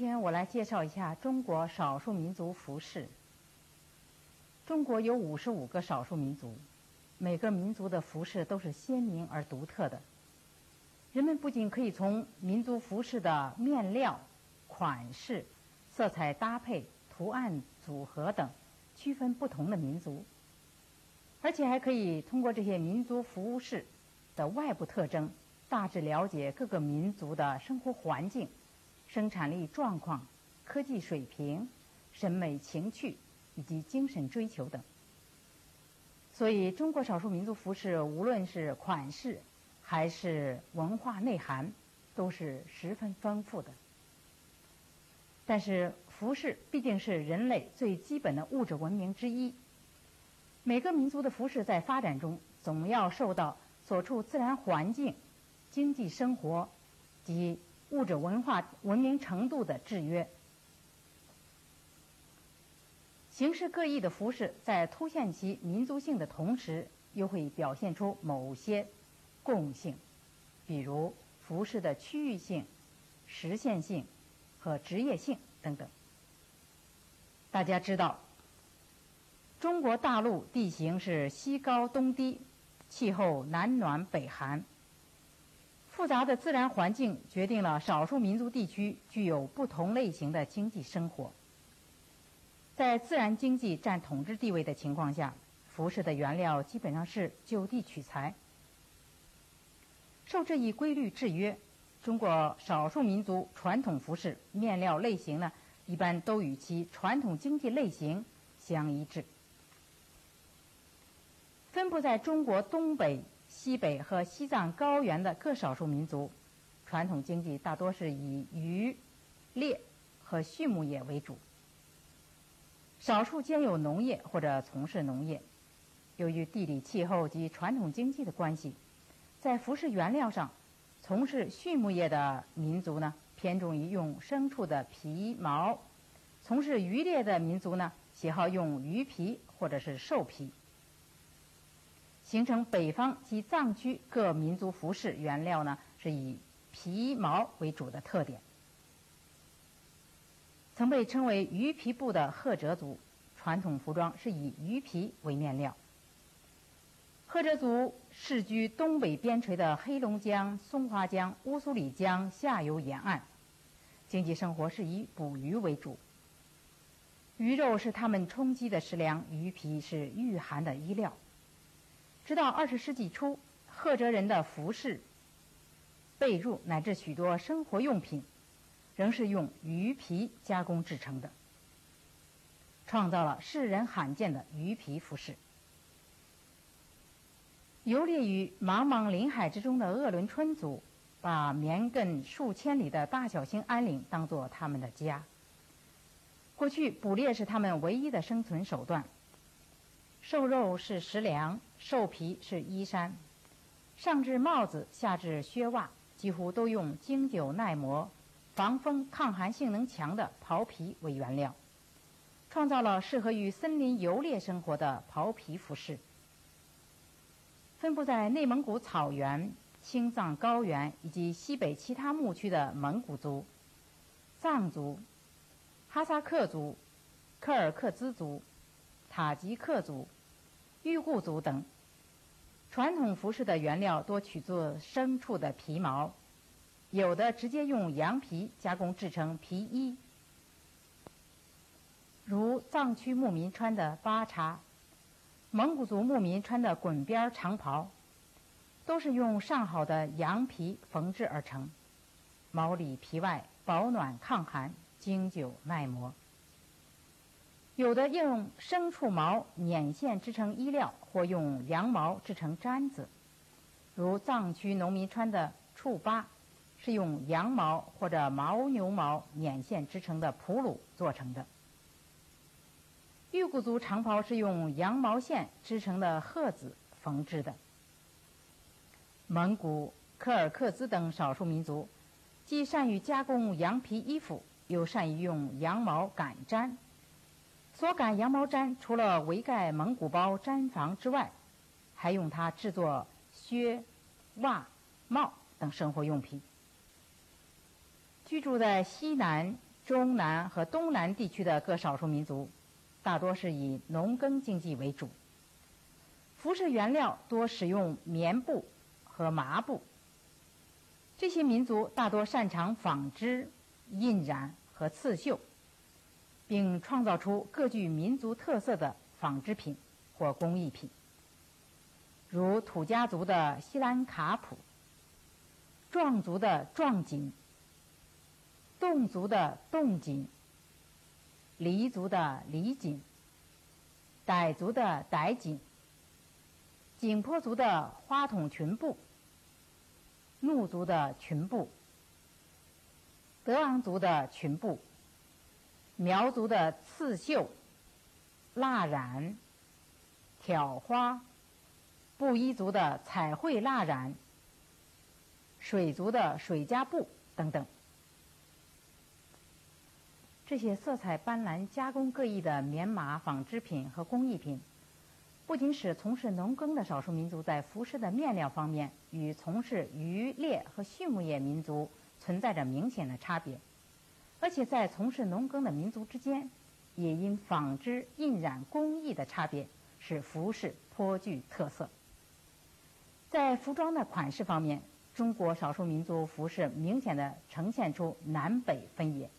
今天我来介绍一下中国少数民族服饰。中国有五十五个少数民族，每个民族的服饰都是鲜明而独特的。人们不仅可以从民族服饰的面料、款式、色彩搭配、图案组合等区分不同的民族，而且还可以通过这些民族服饰的外部特征，大致了解各个民族的生活环境。生产力状况、科技水平、审美情趣以及精神追求等，所以中国少数民族服饰无论是款式还是文化内涵，都是十分丰富的。但是，服饰毕竟是人类最基本的物质文明之一，每个民族的服饰在发展中总要受到所处自然环境、经济生活及。物质文化文明程度的制约，形式各异的服饰在凸显其民族性的同时，又会表现出某些共性，比如服饰的区域性、实现性和职业性等等。大家知道，中国大陆地形是西高东低，气候南暖北寒。复杂的自然环境决定了少数民族地区具有不同类型的经济生活。在自然经济占统治地位的情况下，服饰的原料基本上是就地取材。受这一规律制约，中国少数民族传统服饰面料类型呢，一般都与其传统经济类型相一致。分布在中国东北。西北和西藏高原的各少数民族，传统经济大多是以渔猎和畜牧业为主，少数兼有农业或者从事农业。由于地理气候及传统经济的关系，在服饰原料上，从事畜牧业的民族呢偏重于用牲畜的皮毛；从事渔猎的民族呢喜好用鱼皮或者是兽皮。形成北方及藏区各民族服饰原料呢，是以皮毛为主的特点。曾被称为“鱼皮布”的赫哲族，传统服装是以鱼皮为面料。赫哲族世居东北边陲的黑龙江、松花江、乌苏里江下游沿岸，经济生活是以捕鱼为主。鱼肉是他们充饥的食粮，鱼皮是御寒的衣料。直到二十世纪初，赫哲人的服饰、被褥乃至许多生活用品，仍是用鱼皮加工制成的，创造了世人罕见的鱼皮服饰。游猎于茫茫林海之中的鄂伦春族，把绵亘数千里的大小兴安岭当作他们的家。过去，捕猎是他们唯一的生存手段。瘦肉是食粮，兽皮是衣衫，上至帽子，下至靴袜，几乎都用经久耐磨、防风抗寒性能强的袍皮为原料，创造了适合于森林游猎生活的袍皮服饰。分布在内蒙古草原、青藏高原以及西北其他牧区的蒙古族、藏族、哈萨克族、柯尔克孜族。塔吉克族、裕固族等，传统服饰的原料多取自牲畜的皮毛，有的直接用羊皮加工制成皮衣，如藏区牧民穿的巴查，蒙古族牧民穿的滚边长袍，都是用上好的羊皮缝制而成，毛里皮外，保暖抗寒，经久耐磨。有的用牲畜毛捻线织成衣料，或用羊毛制成毡子，如藏区农民穿的畜巴，是用羊毛或者牦牛毛捻线织成的普鲁做成的。裕固族长袍是用羊毛线织成的褐子缝制的。蒙古、柯尔克孜等少数民族，既善于加工羊皮衣服，又善于用羊毛擀毡。所赶羊毛毡，除了围盖蒙古包毡房之外，还用它制作靴、袜、帽等生活用品。居住在西南、中南和东南地区的各少数民族，大多是以农耕经济为主。服饰原料多使用棉布和麻布。这些民族大多擅长纺织、印染和刺绣，并创造出各具民族特色的纺织品或工艺品，如土家族的锡兰卡普、壮族的壮锦、侗族的侗锦、黎族的黎锦、傣族的傣锦。景颇族的花筒裙布，怒族的裙布，德昂族的裙布，苗族的刺绣、蜡染、挑花，布依族的彩绘蜡染，水族的水加布等等。这些色彩斑斓、加工各异的棉麻纺织品和工艺品。不仅使从事农耕的少数民族在服饰的面料方面与从事渔猎和畜牧业民族存在着明显的差别，而且在从事农耕的民族之间，也因纺织、印染工艺的差别，使服饰颇具特色。在服装的款式方面，中国少数民族服饰明显的呈现出南北分野。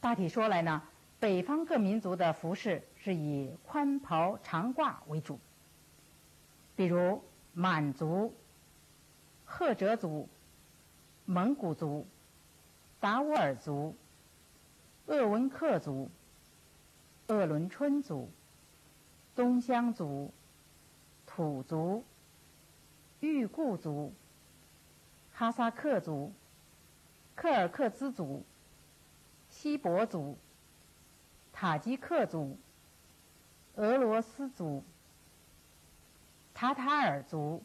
大体说来呢。北方各民族的服饰是以宽袍长褂为主，比如满族、赫哲族、蒙古族、达斡尔族、鄂温克族、鄂伦春族、东乡族、土族、裕固族、哈萨克族、柯尔克孜族、锡伯族。塔吉克族、俄罗斯族、塔塔尔族、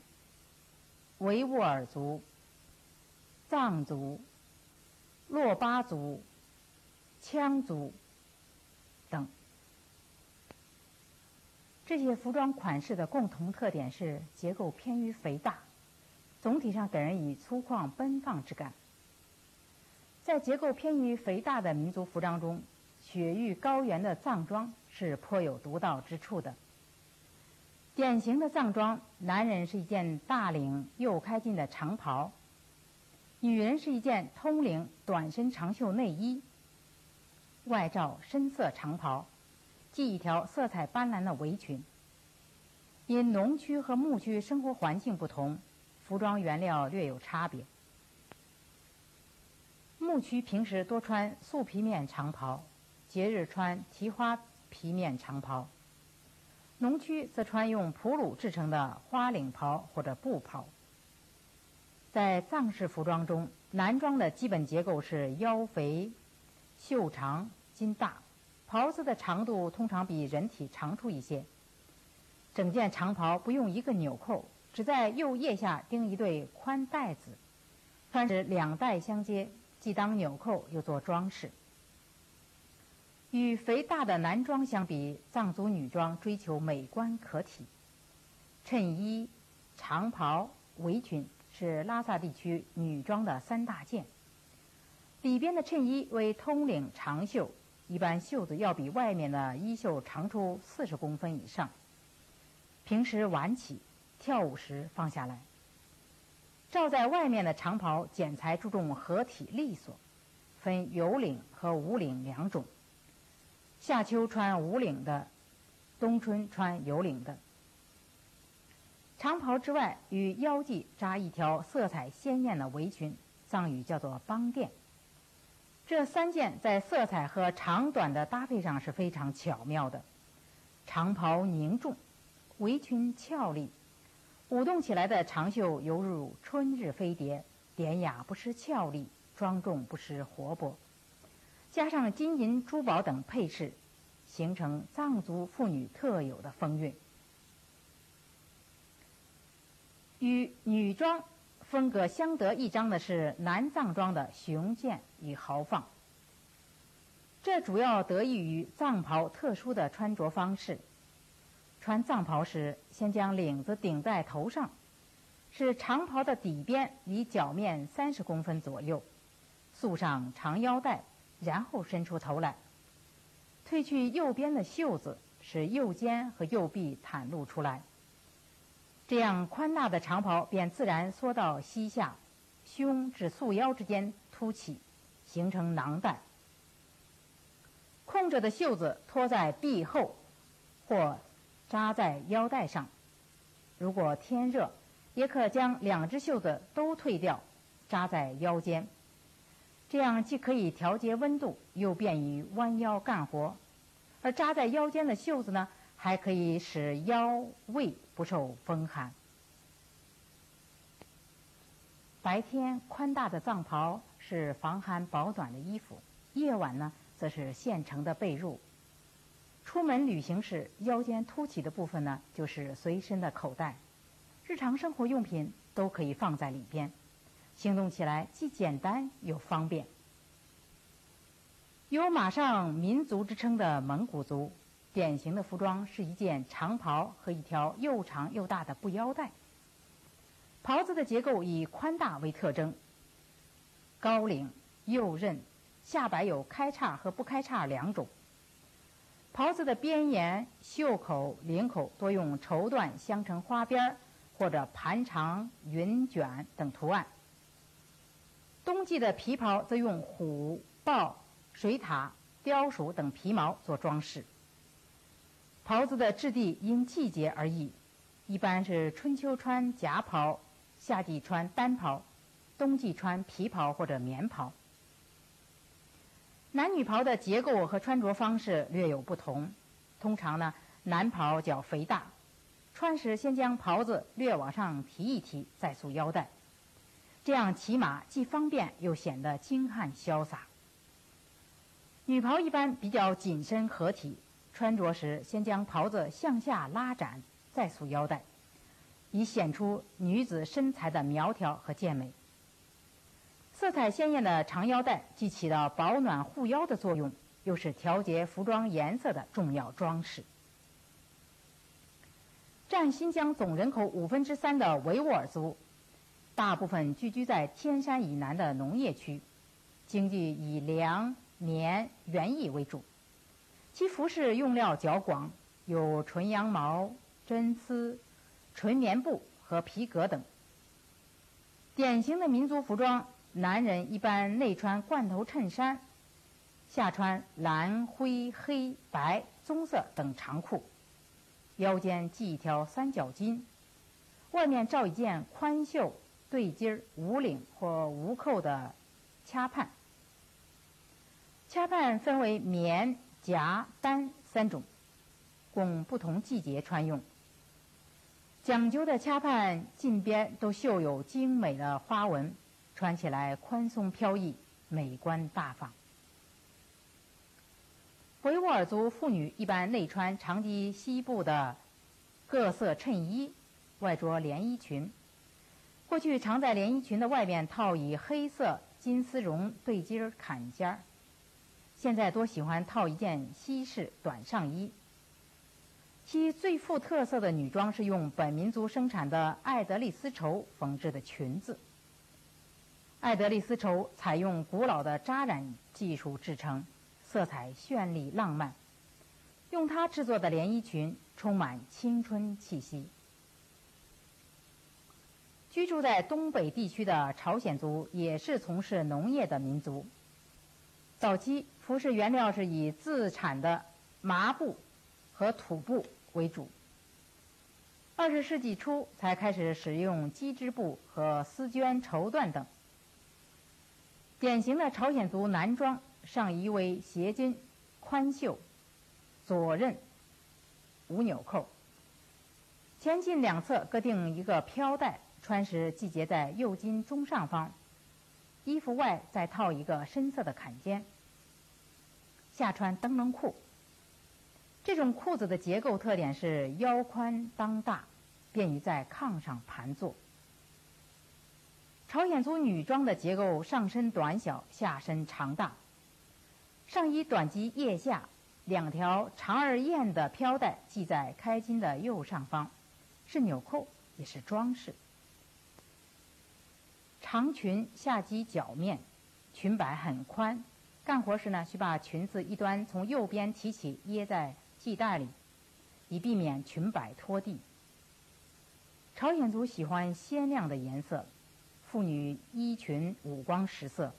维吾尔族、藏族、珞巴族、羌族等，这些服装款式的共同特点是结构偏于肥大，总体上给人以粗犷奔放之感。在结构偏于肥大的民族服装中，雪域高原的藏装是颇有独到之处的。典型的藏装，男人是一件大领右开襟的长袍，女人是一件通领短身长袖内衣，外罩深色长袍，系一条色彩斑斓的围裙。因农区和牧区生活环境不同，服装原料略有差别。牧区平时多穿素皮面长袍。节日穿提花皮面长袍，农区则穿用普鲁制成的花领袍或者布袍。在藏式服装中，男装的基本结构是腰肥、袖长、襟大，袍子的长度通常比人体长出一些。整件长袍不用一个纽扣，只在右腋下钉一对宽带子，穿时两带相接，既当纽扣又做装饰。与肥大的男装相比，藏族女装追求美观可体。衬衣、长袍、围裙是拉萨地区女装的三大件。里边的衬衣为通领长袖，一般袖子要比外面的衣袖长出四十公分以上。平时挽起，跳舞时放下来。罩在外面的长袍剪裁注重合体利索，分有领和无领两种。夏秋穿无领的，冬春穿有领的。长袍之外，与腰际扎一条色彩鲜艳的围裙，藏语叫做邦垫。这三件在色彩和长短的搭配上是非常巧妙的。长袍凝重，围裙俏丽，舞动起来的长袖犹如春日飞蝶，典雅不失俏丽，庄重不失活泼。加上金银珠宝等配饰，形成藏族妇女特有的风韵。与女装风格相得益彰的是男藏装的雄健与豪放。这主要得益于藏袍特殊的穿着方式。穿藏袍时，先将领子顶在头上，使长袍的底边离脚面三十公分左右，束上长腰带，然后伸出头来，褪去右边的袖子，使右肩和右臂袒露出来。这样宽大的长袍便自然缩到膝下，胸至束腰之间凸起，形成囊袋。空着的袖子拖在臂后，或扎在腰带上。如果天热，也可将两只袖子都退掉，扎在腰间。这样既可以调节温度，又便于弯腰干活。而扎在腰间的袖子呢，还可以使腰胃不受风寒。白天宽大的藏袍是防寒保暖的衣服，夜晚呢，则是现成的被褥。出门旅行时，腰间凸起的部分呢，就是随身的口袋。日常生活用品都可以放在里边，行动起来既简单又方便。有“马上民族”之称的蒙古族，典型的服装是一件长袍和一条又长又大的布腰带。袍子的结构以宽大为特征，高领、右衽，下摆有开叉和不开叉两种。袍子的边沿、袖口、领口多用绸缎镶成花边儿。或者盘长、云卷等图案。冬季的皮袍则用虎、豹、水獭、貂鼠等皮毛做装饰。袍子的质地因季节而异，一般是春秋穿夹袍，夏季穿单袍，冬季穿皮袍或者棉袍。男女袍的结构和穿着方式略有不同，通常呢，男袍较肥大。穿时先将袍子略往上提一提，再束腰带，这样骑马既方便又显得精悍潇洒。女袍一般比较紧身合体，穿着时先将袍子向下拉展，再束腰带，以显出女子身材的苗条和健美。色彩鲜艳的长腰带既起到保暖护腰的作用，又是调节服装颜色的重要装饰。占新疆总人口五分之三的维吾尔族，大部分聚居在天山以南的农业区，经济以粮、棉、园艺为主。其服饰用料较广，有纯羊毛、真丝、纯棉布和皮革等。典型的民族服装，男人一般内穿罐头衬衫，下穿蓝、灰、黑、白、棕色等长裤。腰间系一条三角巾，外面罩一件宽袖对襟儿无领或无扣的掐畔。掐畔分为棉、夹、单三种，供不同季节穿用。讲究的掐畔近边都绣有精美的花纹，穿起来宽松飘逸，美观大方。维吾尔族妇女一般内穿长及膝部的各色衬衣，外着连衣裙。过去常在连衣裙的外面套以黑色金丝绒对襟坎肩儿，现在多喜欢套一件西式短上衣。其最富特色的女装是用本民族生产的爱德利丝绸缝制的裙子。爱德利丝绸采用古老的扎染技术制成。色彩绚丽浪漫，用它制作的连衣裙充满青春气息。居住在东北地区的朝鲜族也是从事农业的民族。早期服饰原料是以自产的麻布和土布为主。二十世纪初才开始使用机织布和丝绢绸缎等。典型的朝鲜族男装。上衣为斜襟、宽袖、左衽、无纽扣，前襟两侧各钉一个飘带，穿时系结在右襟中上方。衣服外再套一个深色的坎肩。下穿灯笼裤。这种裤子的结构特点是腰宽裆大，便于在炕上盘坐。朝鲜族女装的结构上身短小，下身长大。上衣短及腋下，两条长而艳的飘带系在开襟的右上方，是纽扣，也是装饰。长裙下及脚面，裙摆很宽。干活时呢，需把裙子一端从右边提起，掖在系带里，以避免裙摆拖地。朝鲜族喜欢鲜亮的颜色，妇女衣裙五光十色。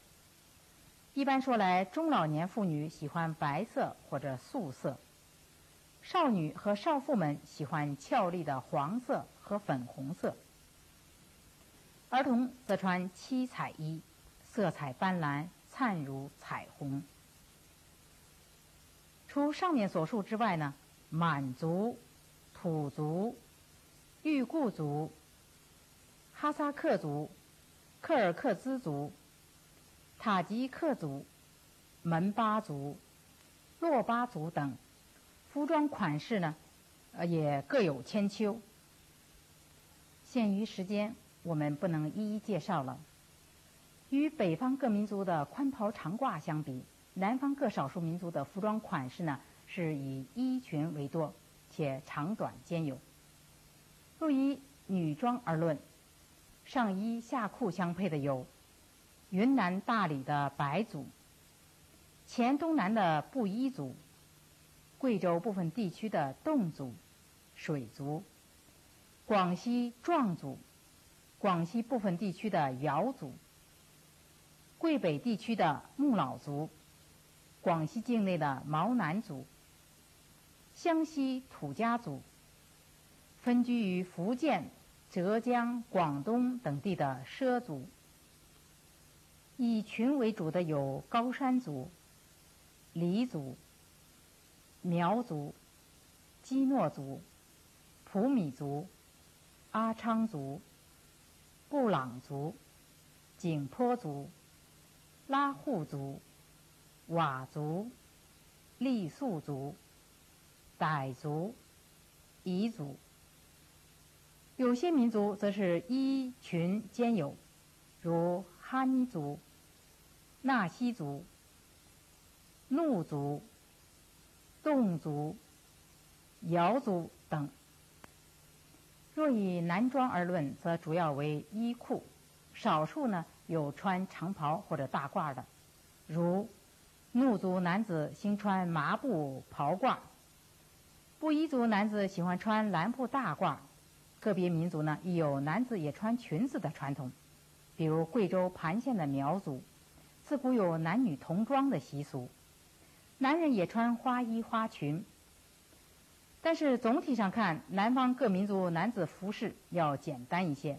一般说来，中老年妇女喜欢白色或者素色，少女和少妇们喜欢俏丽的黄色和粉红色。儿童则穿七彩衣，色彩斑斓，灿如彩虹。除上面所述之外呢，满族、土族、裕固族、哈萨克族、克尔克孜族。塔吉克族、门巴族、洛巴族等，服装款式呢，呃，也各有千秋。限于时间，我们不能一一介绍了。与北方各民族的宽袍长褂相比，南方各少数民族的服装款式呢，是以衣裙为多，且长短兼有。若以女装而论，上衣下裤相配的有。云南大理的白族，黔东南的布依族，贵州部分地区的侗族、水族，广西壮族，广西部分地区的瑶族，桂北地区的木老族，广西境内的毛南族，湘西土家族，分居于福建、浙江、广东等地的畲族。以群为主的有高山族、黎族、苗族、基诺族、普米族、阿昌族、布朗族、景颇族、拉祜族、佤族、傈僳族、傣族、彝族。有些民族则是衣裙兼有，如哈尼族。纳西族、怒族、侗族、瑶族等。若以男装而论，则主要为衣裤，少数呢有穿长袍或者大褂的，如怒族男子兴穿麻布袍褂，布依族男子喜欢穿蓝布大褂，个别民族呢亦有男子也穿裙子的传统，比如贵州盘县的苗族。自古有男女同装的习俗，男人也穿花衣花裙。但是总体上看，南方各民族男子服饰要简单一些，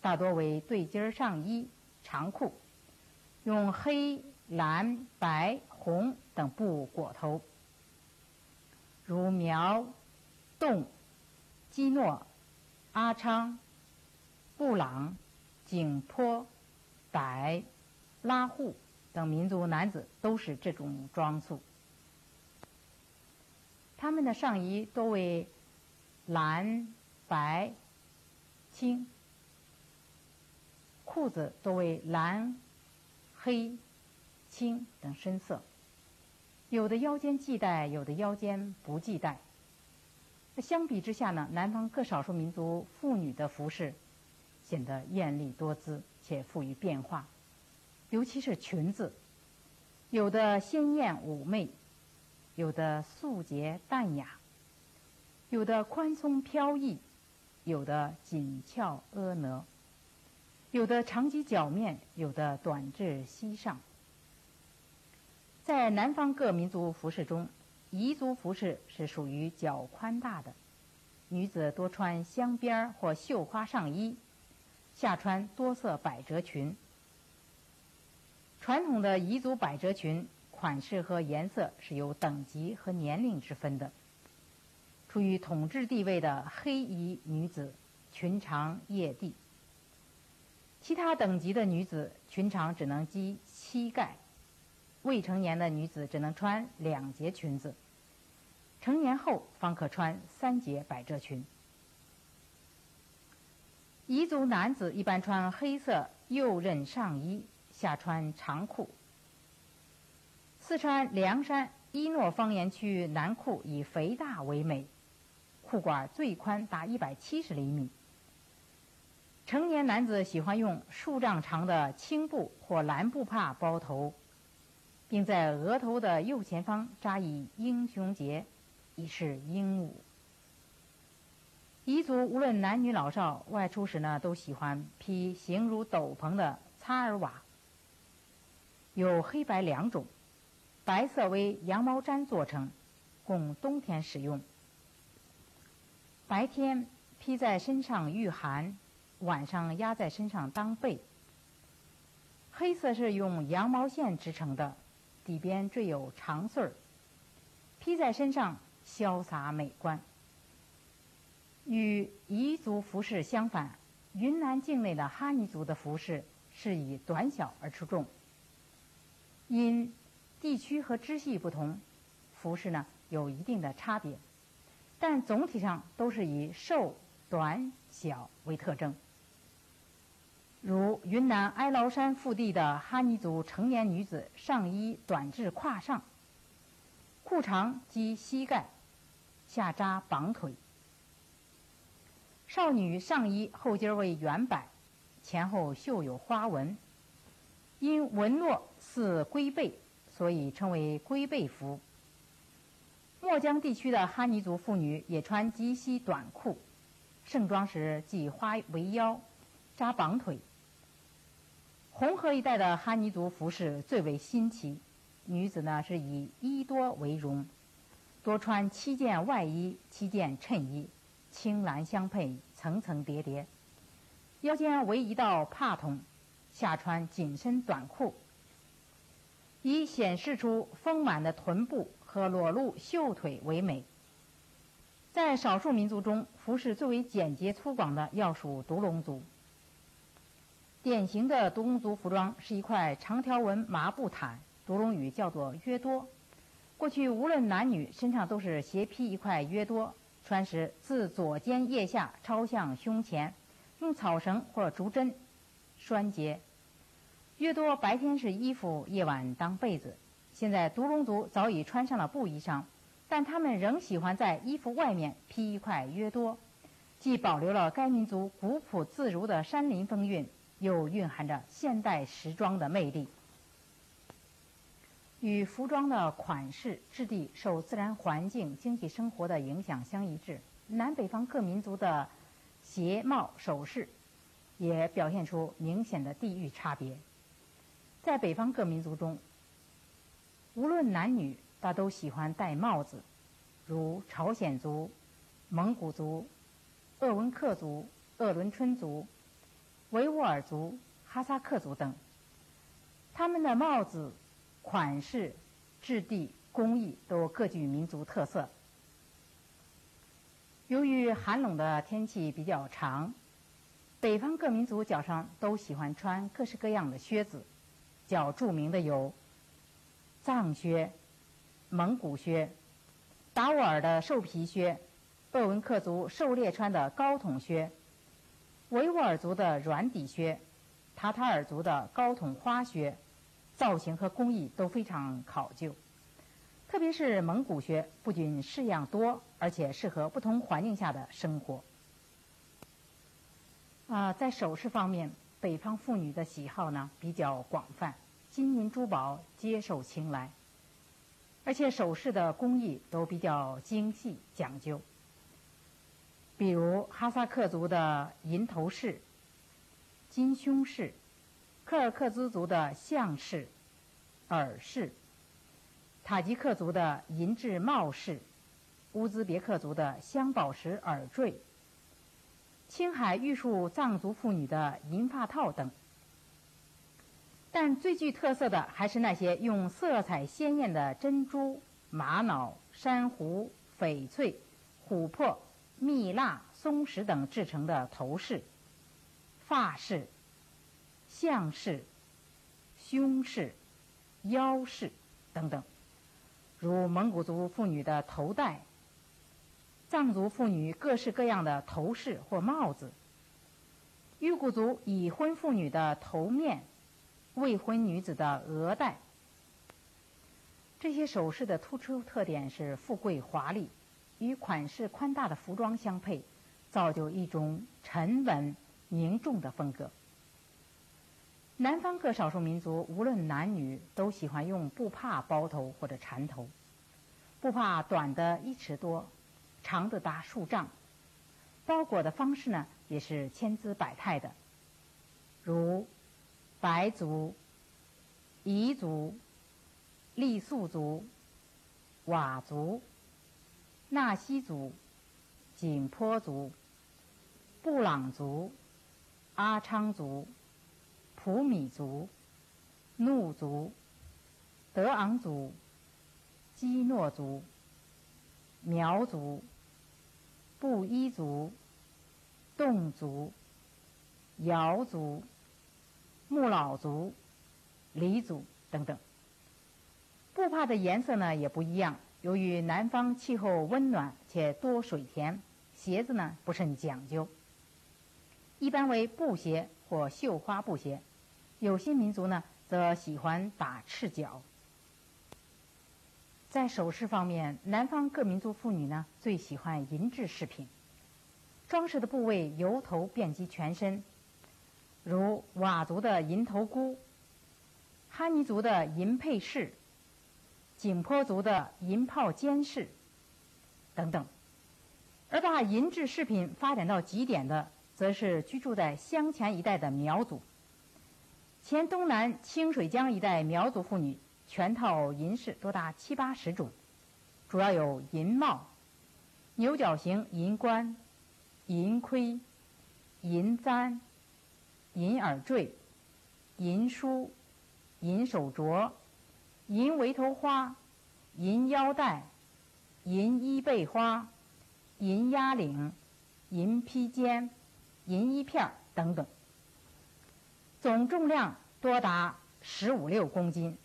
大多为对襟上衣、长裤，用黑、蓝、白、红等布裹头，如苗、侗、基诺、阿昌、布朗、景颇、傣。拉祜等民族男子都是这种装束，他们的上衣多为蓝、白、青，裤子多为蓝、黑、青等深色，有的腰间系带，有的腰间不系带。相比之下呢，南方各少数民族妇女的服饰显得艳丽多姿，且富于变化。尤其是裙子，有的鲜艳妩媚，有的素洁淡雅，有的宽松飘逸，有的紧俏婀娜，有的长及脚面，有的短至膝上。在南方各民族服饰中，彝族服饰是属于较宽大的，女子多穿镶边或绣花上衣，下穿多色百褶裙。传统的彝族百褶裙款式和颜色是有等级和年龄之分的。处于统治地位的黑彝女子，裙长曳地；其他等级的女子，裙长只能及膝盖；未成年的女子只能穿两节裙子；成年后方可穿三节百褶裙。彝族男子一般穿黑色右衽上衣。下穿长裤。四川凉山伊诺方言区男裤以肥大为美，裤管最宽达一百七十厘米，成年男子喜欢用数丈长的青布或蓝布帕包头，并在额头的右前方扎以英雄结，以示英武。彝族无论男女老少，外出时呢，都喜欢披形如斗篷的擦尔瓦，有黑白两种，白色为羊毛毡做成，供冬天使用。白天披在身上御寒，晚上压在身上当被。黑色是用羊毛线织成的，底边缀有长穗儿，披在身上潇洒美观。与彝族服饰相反，云南境内的哈尼族的服饰是以短小而出众。因地区和支系不同，服饰呢有一定的差别，但总体上都是以瘦、短、小为特征。如云南哀牢山腹地的哈尼族成年女子，上衣短至胯上，裤长及膝盖，下扎绑腿。少女上衣后襟为圆摆，前后绣有花纹，因纹络似龟背，所以称为龟背服。墨江地区的哈尼族妇女也穿及膝短裤，盛装时系花围腰，扎绑腿。红河一带的哈尼族服饰最为新奇，女子呢是以衣多为荣，多穿七件外衣、七件衬衣。青蓝相配，层层叠叠，腰间围一道帕筒，下穿紧身短裤，以显示出丰满的臀部和裸露秀腿为美。在少数民族中，服饰最为简洁粗犷的要数独龙族。典型的独龙族服装是一块长条纹麻布毯，独龙语叫做约多。过去无论男女，身上都是斜披一块约多。穿时自左肩腋下抄向胸前，用草绳或竹针拴结。约多白天是衣服，夜晚当被子。现在独龙族早已穿上了布衣裳，但他们仍喜欢在衣服外面披一块约多，既保留了该民族古朴自如的山林风韵，又蕴含着现代时装的魅力。与服装的款式、质地受自然环境、经济生活的影响相一致，南北方各民族的鞋帽首饰也表现出明显的地域差别。在北方各民族中，无论男女，大都喜欢戴帽子，如朝鲜族、蒙古族、鄂温克族、鄂伦春族、维吾尔族、哈萨克族等，他们的帽子。款式、质地、工艺都各具民族特色。由于寒冷的天气比较长，北方各民族脚上都喜欢穿各式各样的靴子。较著名的有藏靴、蒙古靴、达斡尔的兽皮靴、鄂温克族狩猎穿的高筒靴、维吾尔族的软底靴、塔塔尔族的高筒花靴。造型和工艺都非常考究，特别是蒙古靴，不仅式样多，而且适合不同环境下的生活。啊，在首饰方面，北方妇女的喜好呢比较广泛，金银珠宝皆受青睐，而且首饰的工艺都比较精细讲究。比如哈萨克族的银头饰、金胸饰。柯尔克孜族的项饰、耳饰，塔吉克族的银质帽饰，乌兹别克族的镶宝石耳坠，青海玉树藏族妇女的银发套等。但最具特色的还是那些用色彩鲜艳的珍珠、玛瑙、珊瑚、翡翠、琥珀、蜜蜡、松石等制成的头饰、发饰。项饰、胸饰、腰饰等等，如蒙古族妇女的头戴，藏族妇女各式各样的头饰或帽子，裕古族已婚妇女的头面，未婚女子的额带。这些首饰的突出特点是富贵华丽，与款式宽大的服装相配，造就一种沉稳。凝重的风格。南方各少数民族无论男女都喜欢用布帕包头或者缠头，布帕短的一尺多，长的达数丈，包裹的方式呢也是千姿百态的，如白族、彝族、傈僳族、佤族、纳西族、景颇族、布朗族、阿昌族。普米族、怒族、德昂族、基诺族、苗族、布依族、侗族、瑶族、木老族、黎族等等。布帕的颜色呢也不一样。由于南方气候温暖且多水田，鞋子呢不甚讲究，一般为布鞋或绣花布鞋。有些民族呢，则喜欢打赤脚。在首饰方面，南方各民族妇女呢，最喜欢银质饰品，装饰的部位由头遍及全身，如佤族的银头箍、哈尼族的银佩饰、景颇族的银炮尖饰等等。而把银质饰品发展到极点的，则是居住在湘黔一带的苗族。黔东南清水江一带苗族妇女全套银饰多达七八十种，主要有银帽、牛角形银冠、银盔、银簪、银耳坠、银梳、银手镯、银围头花、银腰带、银衣背花、银压领、银披肩、银衣片等等。总重量多达十五六公斤。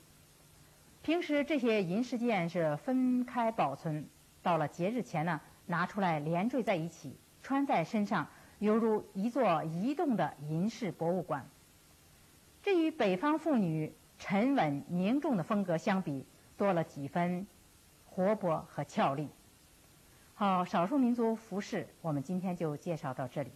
平时这些银饰件是分开保存，到了节日前呢，拿出来连缀在一起，穿在身上，犹如一座移动的银饰博物馆。这与北方妇女沉稳凝重的风格相比，多了几分活泼和俏丽。好，少数民族服饰，我们今天就介绍到这里。